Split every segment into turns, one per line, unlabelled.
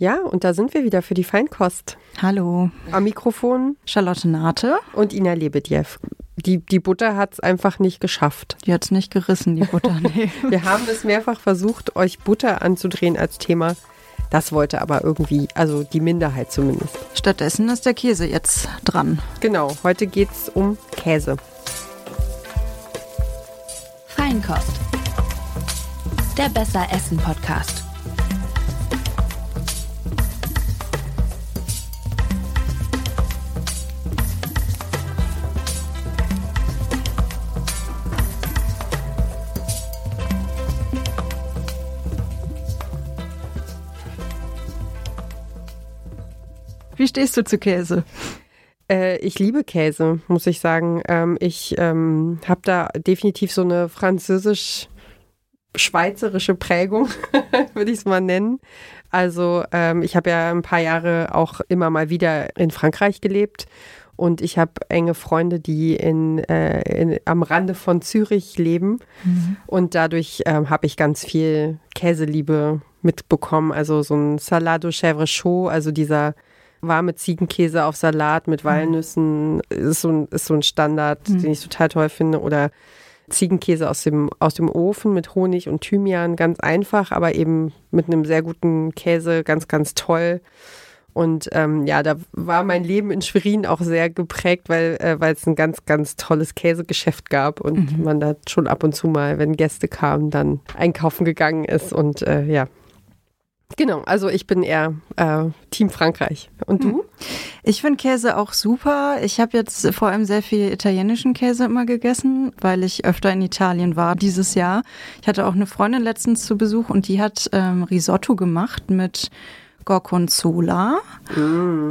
Ja, und da sind wir wieder für die Feinkost.
Hallo.
Am Mikrofon
Charlotte Nate.
und Ina Lebedjew. Die, die Butter hat es einfach nicht geschafft.
Die hat's nicht gerissen, die Butter. Nee.
Wir haben es mehrfach versucht, euch Butter anzudrehen als Thema. Das wollte aber irgendwie, also die Minderheit zumindest.
Stattdessen ist der Käse jetzt dran.
Genau, heute geht es um Käse.
Feinkost. Der Besser Essen Podcast.
Wie stehst du zu Käse?
Äh, ich liebe Käse, muss ich sagen. Ähm, ich ähm, habe da definitiv so eine französisch-schweizerische Prägung, würde ich es mal nennen. Also ähm, ich habe ja ein paar Jahre auch immer mal wieder in Frankreich gelebt und ich habe enge Freunde, die in, äh, in, am Rande von Zürich leben und dadurch ähm, habe ich ganz viel Käseliebe mitbekommen. Also so ein Salado Chèvre Chaud, also dieser warme Ziegenkäse auf Salat mit Walnüssen ist so ein, ist so ein Standard, den ich total toll finde. Oder Ziegenkäse aus dem, aus dem Ofen mit Honig und Thymian, ganz einfach, aber eben mit einem sehr guten Käse, ganz, ganz toll. Und ähm, ja, da war mein Leben in Schwerin auch sehr geprägt, weil äh, weil es ein ganz, ganz tolles Käsegeschäft gab und man da schon ab und zu mal, wenn Gäste kamen, dann einkaufen gegangen ist. Und äh, ja, genau, also ich bin eher äh, Team Frankreich. Und du?
Ich finde Käse auch super. Ich habe jetzt vor allem sehr viel italienischen Käse immer gegessen, weil ich öfter in Italien war dieses Jahr. Ich hatte auch eine Freundin letztens zu Besuch und die hat ähm, Risotto gemacht mit Gorgonzola.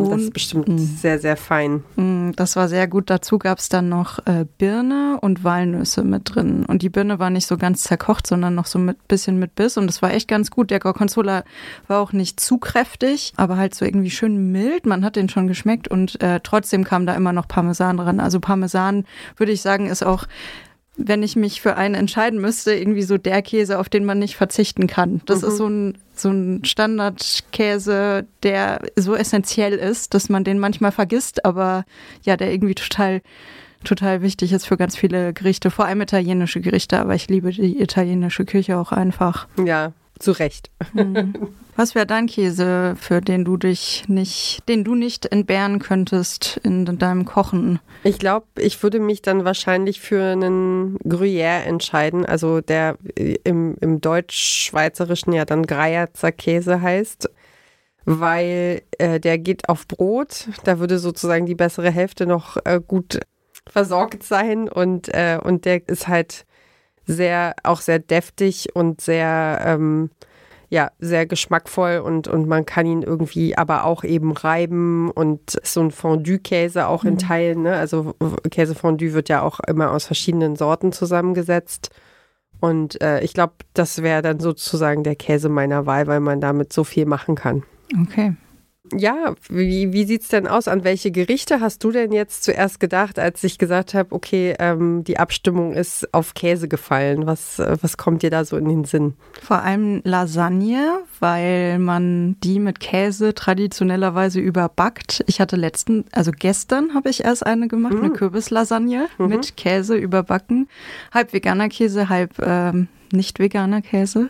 das ist bestimmt sehr, sehr fein.
Mm, Das war sehr gut. Dazu gab es dann noch äh, Birne und Walnüsse mit drin. Und die Birne war nicht so ganz zerkocht, sondern noch so mit bisschen mit Biss. Und das war echt ganz gut. Der Gorgonzola war auch nicht zu kräftig, aber halt so irgendwie schön mild. Man hat den schon geschmeckt und äh, trotzdem kam da immer noch Parmesan dran. Also Parmesan, würde ich sagen, ist auch wenn ich mich für einen entscheiden müsste, irgendwie so der Käse, auf den man nicht verzichten kann. Das ist so ein, so ein Standardkäse, der so essentiell ist, dass man den manchmal vergisst, aber ja, der irgendwie total, total wichtig ist für ganz viele Gerichte, vor allem italienische Gerichte, aber ich liebe die italienische Küche auch einfach.
Ja, zu Recht.
Was wäre dein Käse, für den du dich nicht, den du nicht entbehren könntest in deinem Kochen?
Ich glaube, ich würde mich dann wahrscheinlich für einen Gruyère entscheiden, also der äh, im, im Deutsch-Schweizerischen ja dann Greierzer Käse heißt, weil äh, der geht auf Brot, da würde sozusagen die bessere Hälfte noch äh, gut versorgt sein und, äh, und der ist halt sehr, auch sehr deftig und sehr, ähm, ja, sehr geschmackvoll und, und man kann ihn irgendwie aber auch eben reiben und so ein Fondue-Käse auch in Teilen, ne? Also Käsefondue wird ja auch immer aus verschiedenen Sorten zusammengesetzt. Und äh, ich glaube, das wäre dann sozusagen der Käse meiner Wahl, weil man damit so viel machen kann.
Okay.
Ja, wie, wie sieht es denn aus? An welche Gerichte hast du denn jetzt zuerst gedacht, als ich gesagt habe, okay, ähm, die Abstimmung ist auf Käse gefallen? Was, äh, was kommt dir da so in den Sinn?
Vor allem Lasagne, weil man die mit Käse traditionellerweise überbackt. Ich hatte letzten, also gestern habe ich erst eine gemacht, eine Kürbislasagne mit Käse überbacken. Halb veganer Käse, halb ähm, nicht veganer Käse.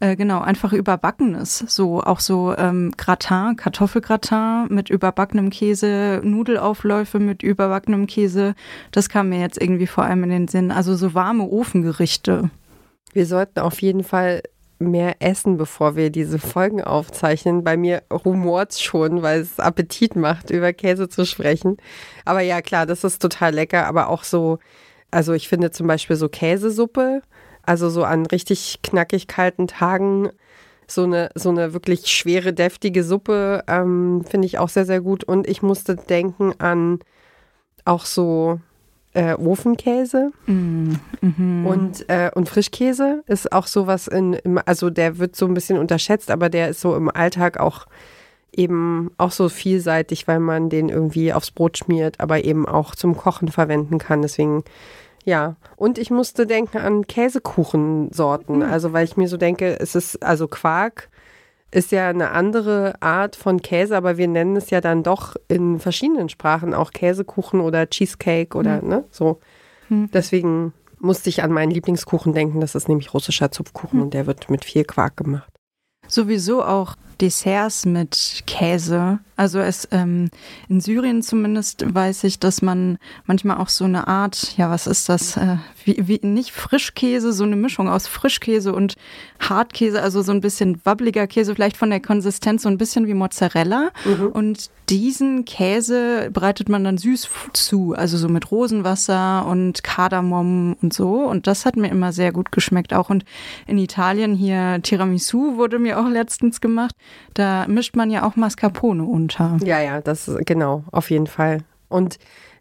Äh, genau, einfach überbackenes. So, auch so ähm, Gratin, Kartoffelgratin mit überbackenem Käse, Nudelaufläufe mit überbackenem Käse. Das kam mir jetzt irgendwie vor allem in den Sinn. Also so warme Ofengerichte.
Wir sollten auf jeden Fall mehr essen, bevor wir diese Folgen aufzeichnen. Bei mir rumort schon, weil es Appetit macht, über Käse zu sprechen. Aber ja, klar, das ist total lecker, aber auch so, also ich finde zum Beispiel so Käsesuppe, also so an richtig knackig kalten Tagen, so eine, so eine wirklich schwere, deftige Suppe, ähm, finde ich auch sehr, sehr gut. Und ich musste denken an auch so äh, Ofenkäse und, äh, und Frischkäse ist auch sowas in, im, also der wird so ein bisschen unterschätzt, aber der ist so im Alltag auch eben auch so vielseitig, weil man den irgendwie aufs Brot schmiert, aber eben auch zum Kochen verwenden kann. Deswegen, ja. Und ich musste denken an Käsekuchensorten, also weil ich mir so denke, es ist also Quark ist ja eine andere Art von Käse, aber wir nennen es ja dann doch in verschiedenen Sprachen auch Käsekuchen oder Cheesecake oder
Hm.
ne, so.
Hm.
Deswegen musste ich an meinen Lieblingskuchen denken, das ist nämlich russischer Zupfkuchen
Hm.
und der wird mit viel Quark gemacht.
Sowieso auch Desserts mit Käse. Also es ähm, in Syrien zumindest weiß ich, dass man manchmal auch so eine Art, ja, was ist das? Äh, wie, wie nicht Frischkäse, so eine Mischung aus Frischkäse und Hartkäse, also so ein bisschen wabbliger Käse, vielleicht von der Konsistenz so ein bisschen wie Mozzarella. Und diesen Käse bereitet man dann süß zu, also so mit Rosenwasser und Kardamom und so. Und das hat mir immer sehr gut geschmeckt auch. Und in Italien hier Tiramisu wurde mir auch letztens gemacht. Da mischt man ja auch Mascarpone unter.
Ja, ja, das genau, auf jeden Fall. Und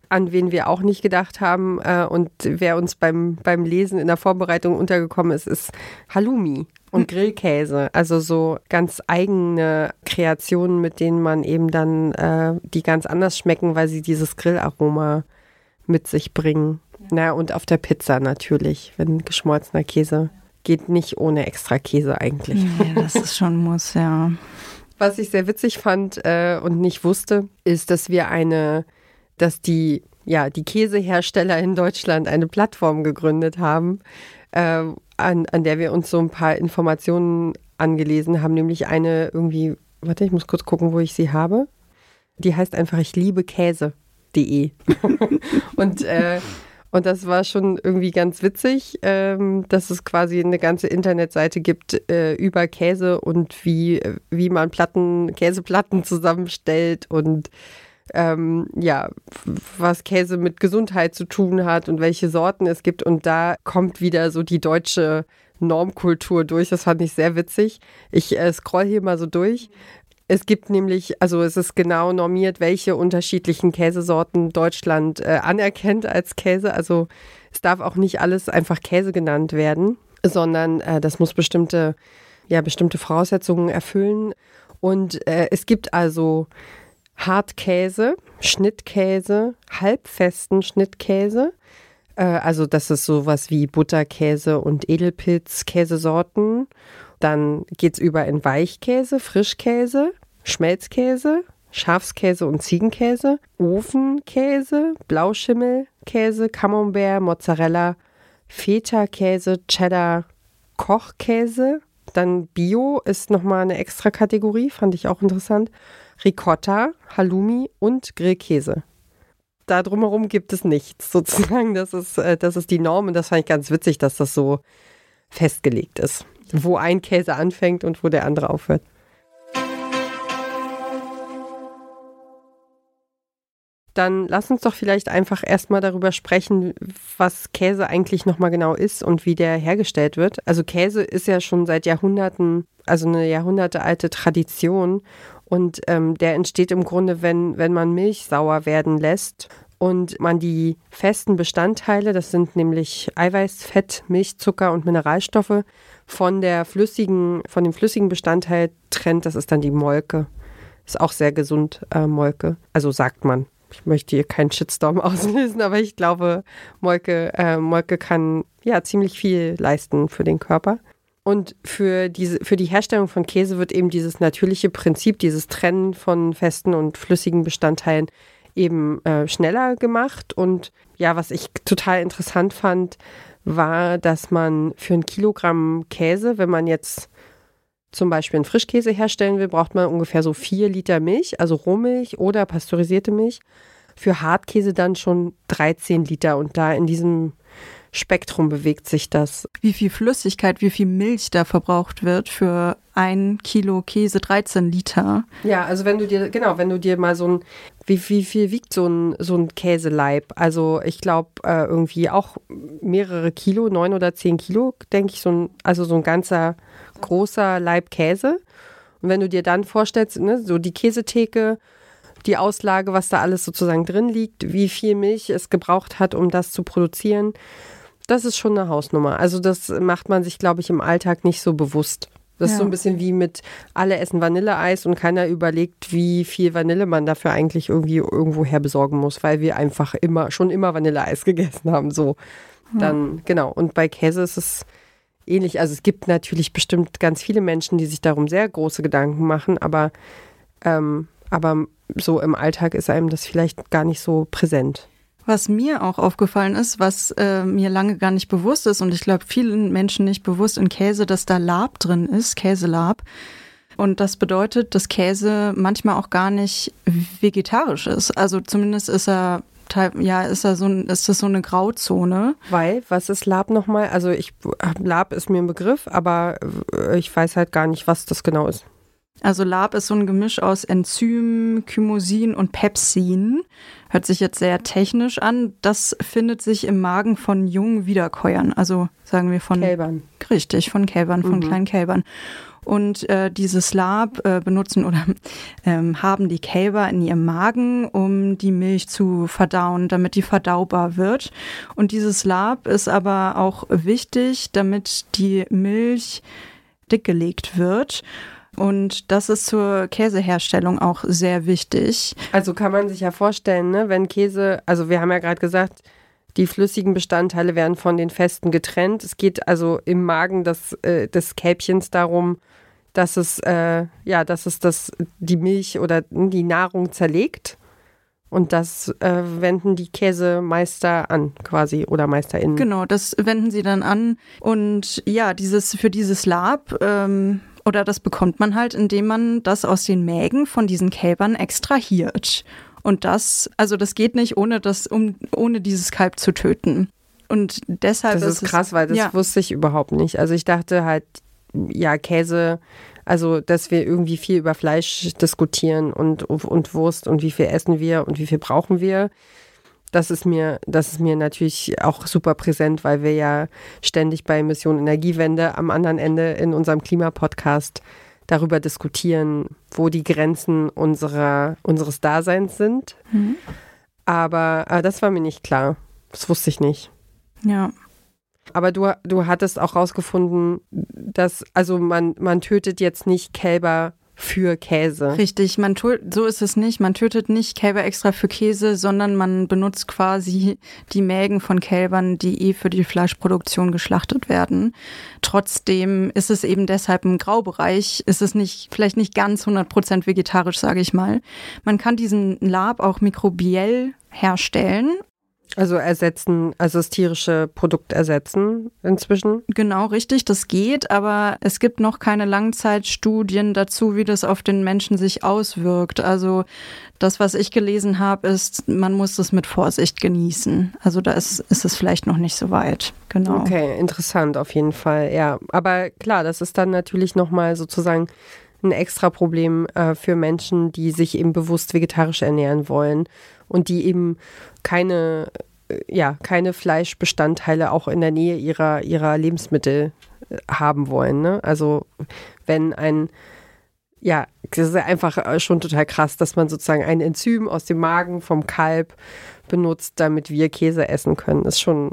an wen wir auch nicht gedacht haben äh, und wer uns beim, beim Lesen in der Vorbereitung untergekommen ist, ist Halloumi und Grillkäse. Also so ganz eigene Kreationen, mit denen man eben dann, äh, die ganz anders schmecken, weil sie dieses Grillaroma mit sich bringen. Na, und auf der Pizza natürlich, wenn geschmolzener Käse geht nicht ohne extra Käse eigentlich.
Ja, das ist schon Muss, ja.
Was ich sehr witzig fand äh, und nicht wusste, ist, dass wir eine, dass die, ja, die Käsehersteller in Deutschland eine Plattform gegründet haben, äh, an, an der wir uns so ein paar Informationen angelesen haben, nämlich eine irgendwie, warte, ich muss kurz gucken, wo ich sie habe. Die heißt einfach ich liebe Käse.de. und äh, und das war schon irgendwie ganz witzig, ähm, dass es quasi eine ganze Internetseite gibt äh, über Käse und wie, wie man Platten, Käseplatten zusammenstellt und ähm, ja, was Käse mit Gesundheit zu tun hat und welche Sorten es gibt. Und da kommt wieder so die deutsche Normkultur durch. Das fand ich sehr witzig. Ich äh, scroll hier mal so durch. Es gibt nämlich, also es ist genau normiert, welche unterschiedlichen Käsesorten Deutschland äh, anerkennt als Käse. Also es darf auch nicht alles einfach Käse genannt werden, sondern äh, das muss bestimmte, ja, bestimmte Voraussetzungen erfüllen. Und äh, es gibt also Hartkäse, Schnittkäse, halbfesten Schnittkäse. Äh, also das ist sowas wie Butterkäse und Edelpilz-Käsesorten. Dann geht es über in Weichkäse, Frischkäse, Schmelzkäse, Schafskäse und Ziegenkäse, Ofenkäse, Blauschimmelkäse, Camembert, Mozzarella, Feta-Käse, Cheddar, Kochkäse. Dann Bio ist nochmal eine extra Kategorie, fand ich auch interessant. Ricotta, Halloumi und Grillkäse. Da drumherum gibt es nichts, sozusagen. Das ist, äh, das ist die Norm und das fand ich ganz witzig, dass das so festgelegt ist. Wo ein Käse anfängt und wo der andere aufhört. Dann lass uns doch vielleicht einfach erstmal darüber sprechen, was Käse eigentlich nochmal genau ist und wie der hergestellt wird. Also Käse ist ja schon seit Jahrhunderten, also eine jahrhundertealte Tradition und ähm, der entsteht im Grunde, wenn, wenn man Milch sauer werden lässt und man die festen Bestandteile, das sind nämlich Eiweiß, Fett, Milch, Zucker und Mineralstoffe, von der flüssigen, von dem flüssigen Bestandteil trennt, das ist dann die Molke. Ist auch sehr gesund, äh, Molke. Also sagt man. Ich möchte hier keinen Shitstorm auslösen, aber ich glaube, Molke, äh, Molke kann ja ziemlich viel leisten für den Körper. Und für, diese, für die Herstellung von Käse wird eben dieses natürliche Prinzip, dieses Trennen von festen und flüssigen Bestandteilen eben äh, schneller gemacht. Und ja, was ich total interessant fand, war, dass man für ein Kilogramm Käse, wenn man jetzt zum Beispiel einen Frischkäse herstellen will, braucht man ungefähr so vier Liter Milch, also Rohmilch oder pasteurisierte Milch. Für Hartkäse dann schon 13 Liter. Und da in diesem Spektrum bewegt sich das.
Wie viel Flüssigkeit, wie viel Milch da verbraucht wird für ein Kilo Käse, 13 Liter.
Ja, also wenn du dir, genau, wenn du dir mal so ein, wie, wie viel wiegt so ein, so ein Käseleib? Also ich glaube äh, irgendwie auch mehrere Kilo, neun oder zehn Kilo, denke ich, so ein, also so ein ganzer großer Leib Käse. Und wenn du dir dann vorstellst, ne, so die Käsetheke, die Auslage, was da alles sozusagen drin liegt, wie viel Milch es gebraucht hat, um das zu produzieren, das ist schon eine Hausnummer. Also das macht man sich, glaube ich, im Alltag nicht so bewusst. Das ist
Ja.
so ein bisschen wie mit alle essen Vanilleeis und keiner überlegt, wie viel Vanille man dafür eigentlich irgendwie irgendwoher besorgen muss, weil wir einfach immer schon immer Vanilleeis gegessen haben. So dann genau. Und bei Käse ist es ähnlich. Also es gibt natürlich bestimmt ganz viele Menschen, die sich darum sehr große Gedanken machen, aber, ähm, aber so im Alltag ist einem das vielleicht gar nicht so präsent.
Was mir auch aufgefallen ist, was äh, mir lange gar nicht bewusst ist und ich glaube vielen Menschen nicht bewusst in Käse, dass da Lab drin ist, Käselab. Und das bedeutet, dass Käse manchmal auch gar nicht vegetarisch ist. Also zumindest ist er ja, ist da so ist das so eine Grauzone.
Weil, was ist Lab nochmal? Also ich Lab ist mir ein Begriff, aber äh, ich weiß halt gar nicht, was das genau ist.
Also Lab ist so ein Gemisch aus Enzym, Chymosin und Pepsin. Hört sich jetzt sehr technisch an. Das findet sich im Magen von jungen Wiederkäuern, also sagen wir von
Kälbern.
Richtig, von Kälbern, von mhm. kleinen Kälbern. Und äh, dieses Lab äh, benutzen oder ähm, haben die Kälber in ihrem Magen, um die Milch zu verdauen, damit die verdaubar wird. Und dieses Lab ist aber auch wichtig, damit die Milch dickgelegt wird. Und das ist zur Käseherstellung auch sehr wichtig.
Also kann man sich ja vorstellen, ne, wenn Käse, also wir haben ja gerade gesagt, die flüssigen Bestandteile werden von den festen getrennt. Es geht also im Magen des, äh, des Kälbchens darum, dass es, äh, ja, dass es das, die Milch oder die Nahrung zerlegt. Und das äh, wenden die Käsemeister an, quasi, oder MeisterInnen.
Genau, das wenden sie dann an. Und ja, dieses, für dieses Lab, ähm, oder das bekommt man halt, indem man das aus den Mägen von diesen Kälbern extrahiert. Und das, also das geht nicht, ohne das, um, ohne dieses Kalb zu töten. Und deshalb
das ist, ist krass, weil das ja. wusste ich überhaupt nicht. Also ich dachte halt, ja, Käse, also dass wir irgendwie viel über Fleisch diskutieren und, und Wurst und wie viel essen wir und wie viel brauchen wir. Das ist mir, das ist mir natürlich auch super präsent, weil wir ja ständig bei Mission Energiewende am anderen Ende in unserem Klimapodcast darüber diskutieren, wo die Grenzen unserer, unseres Daseins sind. Mhm. Aber äh, das war mir nicht klar. Das wusste ich nicht.
Ja.
Aber du, du hattest auch rausgefunden, dass, also man, man tötet jetzt nicht Kälber für Käse.
Richtig, man so ist es nicht. Man tötet nicht Kälber extra für Käse, sondern man benutzt quasi die Mägen von Kälbern, die eh für die Fleischproduktion geschlachtet werden. Trotzdem ist es eben deshalb im Graubereich, ist es nicht, vielleicht nicht ganz 100% vegetarisch, sage ich mal. Man kann diesen Lab auch mikrobiell herstellen
also ersetzen, also das tierische Produkt ersetzen inzwischen?
Genau, richtig, das geht, aber es gibt noch keine Langzeitstudien dazu, wie das auf den Menschen sich auswirkt. Also das, was ich gelesen habe, ist, man muss es mit Vorsicht genießen. Also da ist, ist es vielleicht noch nicht so weit. Genau.
Okay, interessant auf jeden Fall, ja. Aber klar, das ist dann natürlich nochmal sozusagen ein extra Problem äh, für Menschen, die sich eben bewusst vegetarisch ernähren wollen und die eben keine, äh, ja, keine Fleischbestandteile auch in der Nähe ihrer, ihrer Lebensmittel äh, haben wollen. Ne? Also wenn ein, ja, das ist einfach äh, schon total krass, dass man sozusagen ein Enzym aus dem Magen vom Kalb benutzt, damit wir Käse essen können. Das ist schon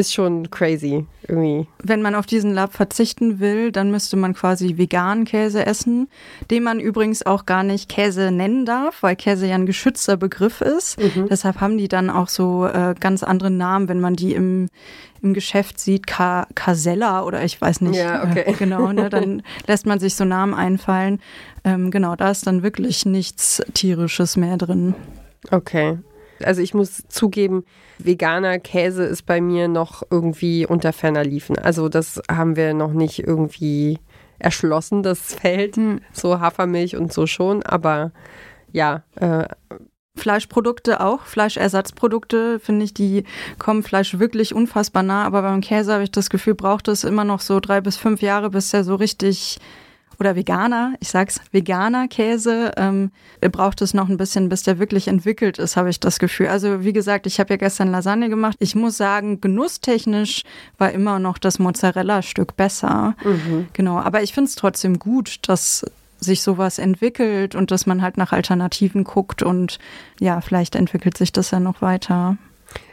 ist schon crazy irgendwie.
Wenn man auf diesen Lab verzichten will, dann müsste man quasi veganen Käse essen, den man übrigens auch gar nicht Käse nennen darf, weil Käse ja ein geschützter Begriff ist. Mhm. Deshalb haben die dann auch so äh, ganz andere Namen, wenn man die im, im Geschäft sieht, Ka Casella oder ich weiß nicht.
Ja, okay.
Äh, genau, ne, dann lässt man sich so Namen einfallen. Ähm, genau, da ist dann wirklich nichts Tierisches mehr drin.
Okay. Also ich muss zugeben, veganer Käse ist bei mir noch irgendwie unter ferner Liefen. Also das haben wir noch nicht irgendwie erschlossen, das Feld. Hm. So Hafermilch und so schon, aber ja. Äh,
Fleischprodukte auch, Fleischersatzprodukte, finde ich, die kommen Fleisch wirklich unfassbar nah. Aber beim Käse habe ich das Gefühl, braucht es immer noch so drei bis fünf Jahre, bis der so richtig oder Veganer, ich sag's, Veganer Käse, ähm, braucht es noch ein bisschen, bis der wirklich entwickelt ist, habe ich das Gefühl. Also wie gesagt, ich habe ja gestern Lasagne gemacht. Ich muss sagen, genusstechnisch war immer noch das Mozzarella-Stück besser. Mhm. Genau, aber ich finde es trotzdem gut, dass sich sowas entwickelt und dass man halt nach Alternativen guckt und ja, vielleicht entwickelt sich das ja noch weiter.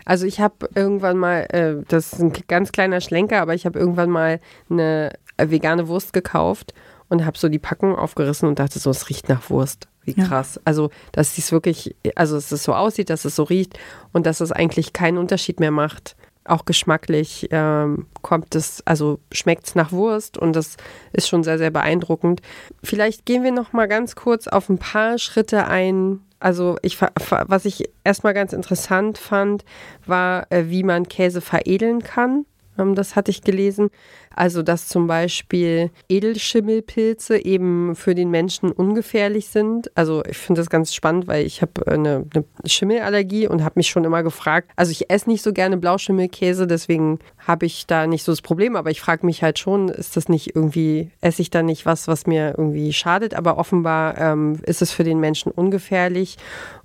Also ich habe irgendwann mal, äh, das ist ein ganz kleiner Schlenker, aber ich habe irgendwann mal eine vegane Wurst gekauft und habe so die Packung aufgerissen und dachte so, es riecht nach Wurst. Wie krass. Ja. Also, dass es wirklich, also dass es so aussieht, dass es so riecht und dass es eigentlich keinen Unterschied mehr macht. auch geschmacklich ähm, kommt es, also schmeckt es nach Wurst und das ist schon sehr, sehr beeindruckend. Vielleicht gehen wir noch mal ganz kurz auf ein paar Schritte ein. Also ich, was ich erstmal ganz interessant fand, war, äh, wie man Käse veredeln kann. Ähm, das hatte ich gelesen. Also, dass zum Beispiel Edelschimmelpilze eben für den Menschen ungefährlich sind. Also, ich finde das ganz spannend, weil ich habe eine, eine Schimmelallergie und habe mich schon immer gefragt. Also, ich esse nicht so gerne Blauschimmelkäse, deswegen habe ich da nicht so das Problem. Aber ich frage mich halt schon, ist das nicht irgendwie, esse ich da nicht was, was mir irgendwie schadet? Aber offenbar ähm, ist es für den Menschen ungefährlich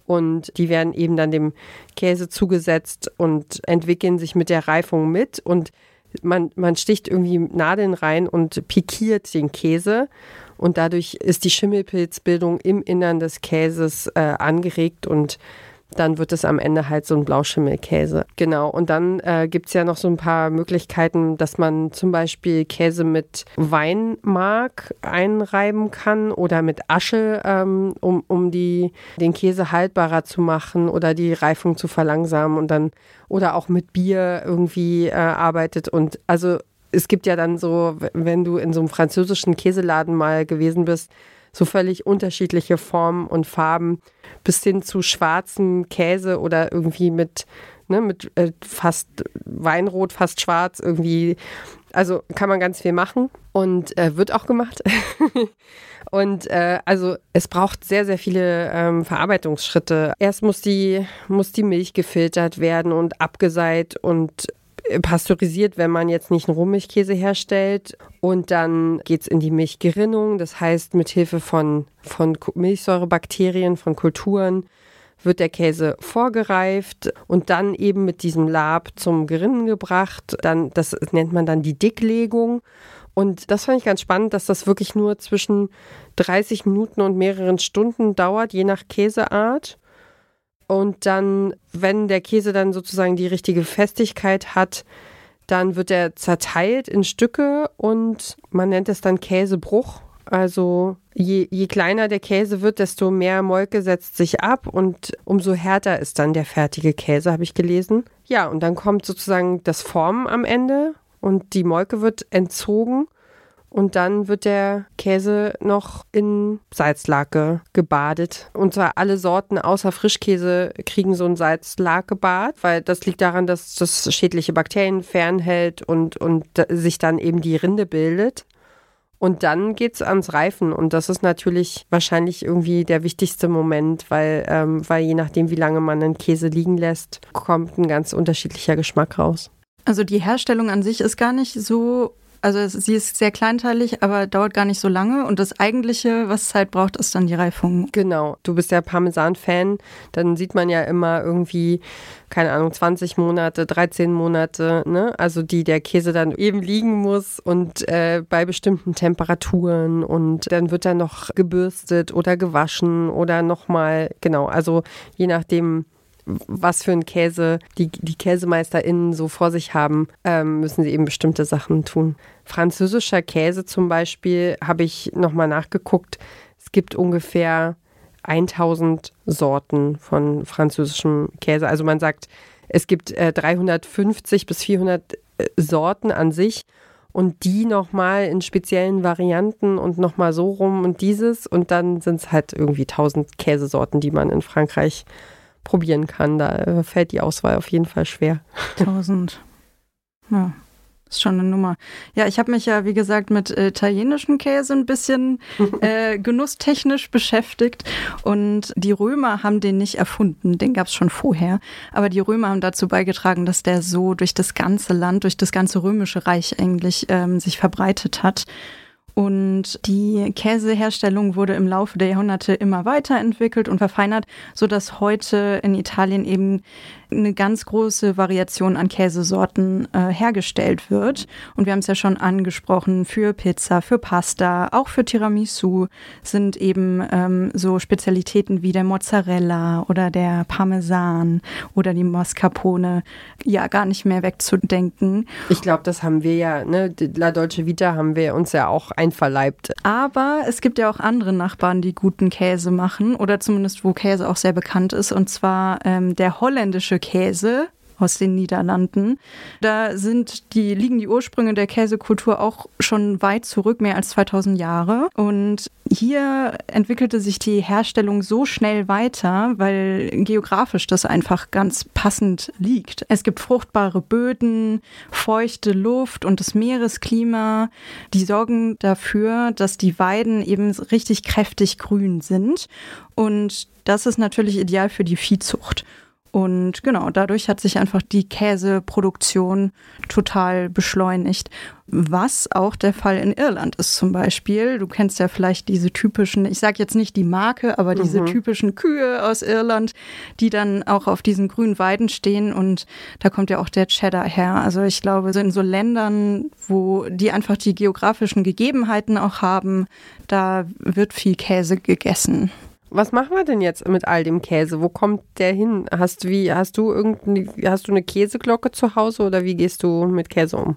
und die werden eben dann dem Käse zugesetzt und entwickeln sich mit der Reifung mit. Und man, man sticht irgendwie Nadeln rein und pikiert den Käse. Und dadurch ist die Schimmelpilzbildung im Innern des Käses äh, angeregt und dann wird es am Ende halt so ein Blauschimmelkäse. Genau. Und dann äh, gibt es ja noch so ein paar Möglichkeiten, dass man zum Beispiel Käse mit Weinmark einreiben kann oder mit Asche, ähm, um, um die, den Käse haltbarer zu machen oder die Reifung zu verlangsamen und dann oder auch mit Bier irgendwie äh, arbeitet. Und also es gibt ja dann so, wenn du in so einem französischen Käseladen mal gewesen bist, so völlig unterschiedliche Formen und Farben bis hin zu schwarzem Käse oder irgendwie mit, ne, mit äh, fast Weinrot, fast schwarz irgendwie. Also kann man ganz viel machen und äh, wird auch gemacht. und äh, also es braucht sehr, sehr viele ähm, Verarbeitungsschritte. Erst muss die, muss die Milch gefiltert werden und abgeseit und pasteurisiert, wenn man jetzt nicht einen Rohmilchkäse herstellt. Und dann geht es in die Milchgerinnung. Das heißt, mit Hilfe von, von Milchsäurebakterien, von Kulturen, wird der Käse vorgereift und dann eben mit diesem Lab zum Gerinnen gebracht. Dann, das nennt man dann die Dicklegung. Und das fand ich ganz spannend, dass das wirklich nur zwischen 30 Minuten und mehreren Stunden dauert, je nach Käseart. Und dann, wenn der Käse dann sozusagen die richtige Festigkeit hat, dann wird er zerteilt in Stücke und man nennt es dann Käsebruch. Also je, je kleiner der Käse wird, desto mehr Molke setzt sich ab und umso härter ist dann der fertige Käse, habe ich gelesen. Ja, und dann kommt sozusagen das Formen am Ende und die Molke wird entzogen und dann wird der Käse noch in Salzlake gebadet. Und zwar alle Sorten außer Frischkäse kriegen so ein Salzlakebad, weil das liegt daran, dass das schädliche Bakterien fernhält und, und sich dann eben die Rinde bildet. Und dann geht es ans Reifen. Und das ist natürlich wahrscheinlich irgendwie der wichtigste Moment, weil, ähm, weil je nachdem, wie lange man einen Käse liegen lässt, kommt ein ganz unterschiedlicher Geschmack raus.
Also die Herstellung an sich ist gar nicht so also sie ist sehr kleinteilig, aber dauert gar nicht so lange. Und das eigentliche, was Zeit braucht, ist dann die Reifung.
Genau. Du bist ja Parmesan-Fan. Dann sieht man ja immer irgendwie, keine Ahnung, 20 Monate, 13 Monate, ne? Also die der Käse dann eben liegen muss und äh, bei bestimmten Temperaturen und dann wird er noch gebürstet oder gewaschen oder nochmal, genau. Also je nachdem, was für einen Käse die, die KäsemeisterInnen so vor sich haben, ähm, müssen sie eben bestimmte Sachen tun. Französischer Käse zum Beispiel habe ich nochmal nachgeguckt. Es gibt ungefähr 1000 Sorten von französischem Käse. Also man sagt, es gibt äh, 350 bis 400 äh, Sorten an sich und die nochmal in speziellen Varianten und nochmal so rum und dieses und dann sind es halt irgendwie 1000 Käsesorten, die man in Frankreich probieren kann. Da äh, fällt die Auswahl auf jeden Fall schwer.
Tausend. Ja, ist schon eine Nummer. Ja, ich habe mich ja, wie gesagt, mit italienischem Käse ein bisschen äh, genusstechnisch beschäftigt. Und die Römer haben den nicht erfunden, den gab es schon vorher. Aber die Römer haben dazu beigetragen, dass der so durch das ganze Land, durch das ganze römische Reich eigentlich ähm, sich verbreitet hat. Und die Käseherstellung wurde im Laufe der Jahrhunderte immer weiterentwickelt und verfeinert, so dass heute in Italien eben eine ganz große Variation an Käsesorten äh, hergestellt wird. Und wir haben es ja schon angesprochen, für Pizza, für Pasta, auch für Tiramisu sind eben ähm, so Spezialitäten wie der Mozzarella oder der Parmesan oder die Mascarpone ja gar nicht mehr wegzudenken.
Ich glaube, das haben wir ja, ne, La Dolce Vita haben wir uns ja auch einverleibt.
Aber es gibt ja auch andere Nachbarn, die guten Käse machen oder zumindest wo Käse auch sehr bekannt ist und zwar ähm, der holländische Käse aus den Niederlanden. Da sind die, liegen die Ursprünge der Käsekultur auch schon weit zurück, mehr als 2000 Jahre. Und hier entwickelte sich die Herstellung so schnell weiter, weil geografisch das einfach ganz passend liegt. Es gibt fruchtbare Böden, feuchte Luft und das Meeresklima, die sorgen dafür, dass die Weiden eben richtig kräftig grün sind. Und das ist natürlich ideal für die Viehzucht. Und genau, dadurch hat sich einfach die Käseproduktion total beschleunigt. Was auch der Fall in Irland ist zum Beispiel. Du kennst ja vielleicht diese typischen, ich sage jetzt nicht die Marke, aber diese mhm. typischen Kühe aus Irland, die dann auch auf diesen grünen Weiden stehen. Und da kommt ja auch der Cheddar her. Also ich glaube, so in so Ländern, wo die einfach die geografischen Gegebenheiten auch haben, da wird viel Käse gegessen.
Was machen wir denn jetzt mit all dem Käse? Wo kommt der hin? Hast, wie, hast du irgendeine, hast du eine Käseglocke zu Hause oder wie gehst du mit Käse um?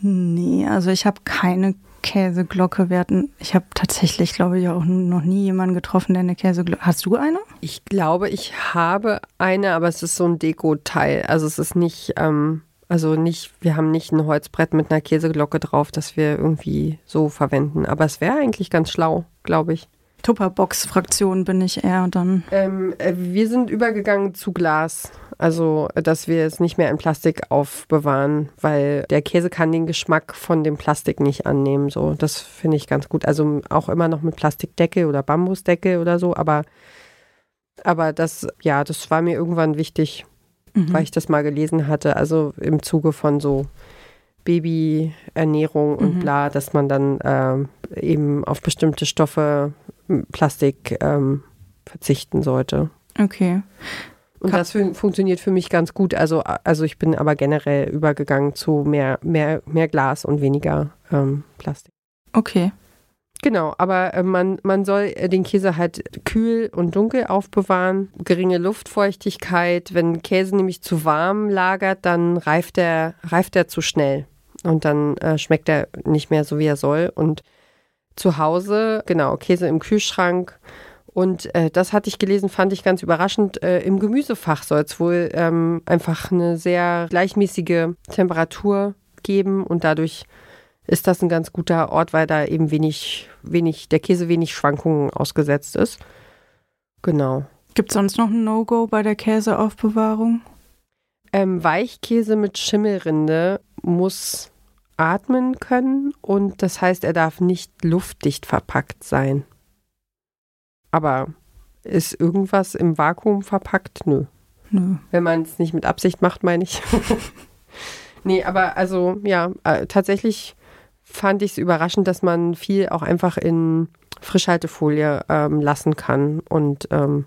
Nee, also ich habe keine Käseglocke. Wir hatten, ich habe tatsächlich, glaube ich, auch noch nie jemanden getroffen, der eine Käseglocke. Hast du eine?
Ich glaube, ich habe eine, aber es ist so ein Deko-Teil. Also es ist nicht, ähm, also nicht, wir haben nicht ein Holzbrett mit einer Käseglocke drauf, das wir irgendwie so verwenden. Aber es wäre eigentlich ganz schlau, glaube ich.
Tupperbox-Fraktion bin ich eher dann.
Ähm, äh, wir sind übergegangen zu Glas. Also, dass wir es nicht mehr in Plastik aufbewahren, weil der Käse kann den Geschmack von dem Plastik nicht annehmen. So, das finde ich ganz gut. Also auch immer noch mit Plastikdecke oder Bambusdecke oder so, aber, aber das, ja, das war mir irgendwann wichtig, mhm. weil ich das mal gelesen hatte. Also im Zuge von so Babyernährung und mhm. bla, dass man dann äh, eben auf bestimmte Stoffe Plastik ähm, verzichten sollte.
Okay.
Und das funktioniert für mich ganz gut. Also, also ich bin aber generell übergegangen zu mehr, mehr, mehr Glas und weniger ähm, Plastik.
Okay.
Genau, aber äh, man, man soll äh, den Käse halt kühl und dunkel aufbewahren. Geringe Luftfeuchtigkeit. Wenn Käse nämlich zu warm lagert, dann reift er, reift er zu schnell. Und dann äh, schmeckt er nicht mehr so, wie er soll. Und zu Hause, genau, Käse im Kühlschrank. Und äh, das hatte ich gelesen, fand ich ganz überraschend. Äh, Im Gemüsefach soll es wohl ähm, einfach eine sehr gleichmäßige Temperatur geben und dadurch ist das ein ganz guter Ort, weil da eben wenig, wenig, der Käse wenig Schwankungen ausgesetzt ist. Genau.
Gibt es sonst noch ein No-Go bei der Käseaufbewahrung?
Ähm, Weichkäse mit Schimmelrinde muss atmen können und das heißt, er darf nicht luftdicht verpackt sein. Aber ist irgendwas im Vakuum verpackt? Nö. Nö. Wenn man es nicht mit Absicht macht, meine ich. nee, aber also ja, äh, tatsächlich fand ich es überraschend, dass man viel auch einfach in Frischhaltefolie ähm, lassen kann und ähm,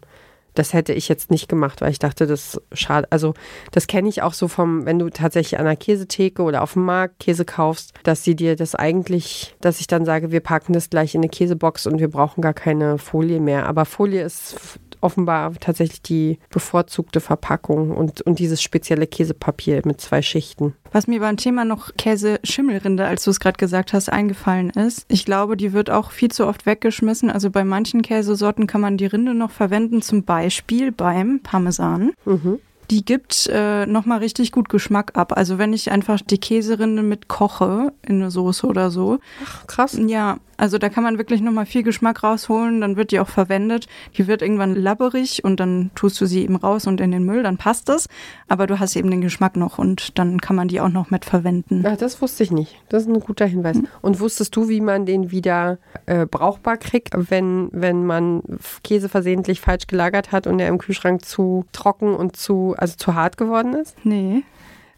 das hätte ich jetzt nicht gemacht, weil ich dachte, das schade. Also, das kenne ich auch so vom, wenn du tatsächlich an der Käsetheke oder auf dem Markt Käse kaufst, dass sie dir das eigentlich, dass ich dann sage, wir packen das gleich in eine Käsebox und wir brauchen gar keine Folie mehr. Aber Folie ist offenbar tatsächlich die bevorzugte Verpackung und, und dieses spezielle Käsepapier mit zwei Schichten.
Was mir beim Thema noch Käse-Schimmelrinde, als du es gerade gesagt hast, eingefallen ist, ich glaube, die wird auch viel zu oft weggeschmissen. Also bei manchen Käsesorten kann man die Rinde noch verwenden, zum Beispiel beim Parmesan. Mhm die gibt äh, nochmal richtig gut Geschmack ab. Also wenn ich einfach die Käserinde mit koche in eine Soße oder so.
Ach, krass.
Ja, also da kann man wirklich nochmal viel Geschmack rausholen, dann wird die auch verwendet. Die wird irgendwann labberig und dann tust du sie eben raus und in den Müll, dann passt es. Aber du hast eben den Geschmack noch und dann kann man die auch noch mit verwenden.
Ach, das wusste ich nicht. Das ist ein guter Hinweis. Mhm. Und wusstest du, wie man den wieder äh, brauchbar kriegt, wenn, wenn man Käse versehentlich falsch gelagert hat und er im Kühlschrank zu trocken und zu, also zu hart geworden ist?
Nee.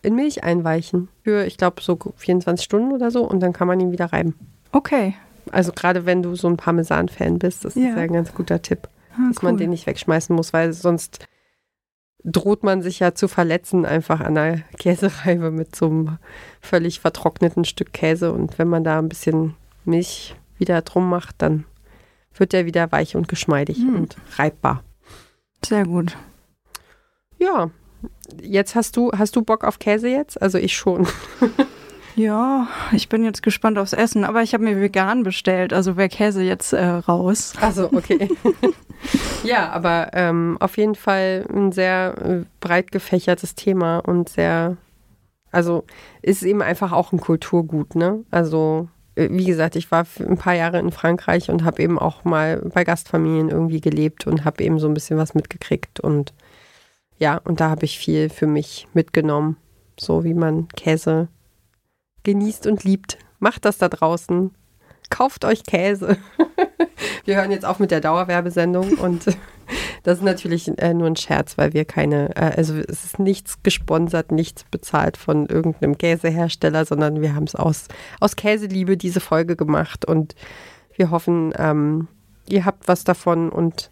In Milch einweichen. Für, ich glaube, so 24 Stunden oder so und dann kann man ihn wieder reiben.
Okay.
Also gerade wenn du so ein Parmesan-Fan bist, das ja. ist ja ein ganz guter Tipp, ah, dass cool. man den nicht wegschmeißen muss, weil sonst droht man sich ja zu verletzen einfach an der Käsereibe mit so einem völlig vertrockneten Stück Käse. Und wenn man da ein bisschen Milch wieder drum macht, dann wird der wieder weich und geschmeidig hm. und reibbar.
Sehr gut.
Ja, jetzt hast du, hast du Bock auf Käse jetzt? Also ich schon.
Ja, ich bin jetzt gespannt aufs Essen, aber ich habe mir vegan bestellt, also wäre Käse jetzt äh, raus.
Also okay. ja, aber ähm, auf jeden Fall ein sehr äh, breit gefächertes Thema und sehr, also ist eben einfach auch ein Kulturgut, ne? Also äh, wie gesagt, ich war ein paar Jahre in Frankreich und habe eben auch mal bei Gastfamilien irgendwie gelebt und habe eben so ein bisschen was mitgekriegt und ja, und da habe ich viel für mich mitgenommen, so wie man Käse genießt und liebt. Macht das da draußen. Kauft euch Käse. wir hören jetzt auf mit der Dauerwerbesendung und das ist natürlich äh, nur ein Scherz, weil wir keine, äh, also es ist nichts gesponsert, nichts bezahlt von irgendeinem Käsehersteller, sondern wir haben es aus, aus Käseliebe diese Folge gemacht und wir hoffen, ähm, ihr habt was davon und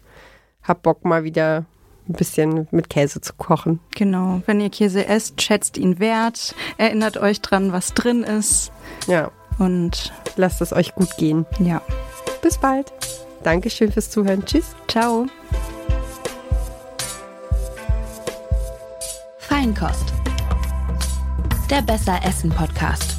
habt Bock mal wieder ein bisschen mit Käse zu kochen.
Genau, wenn ihr Käse esst, schätzt ihn wert, erinnert euch dran, was drin ist.
Ja.
Und
lasst es euch gut gehen.
Ja.
Bis bald. Dankeschön fürs Zuhören. Tschüss.
Ciao.
Feinkost. Der Besser Essen Podcast.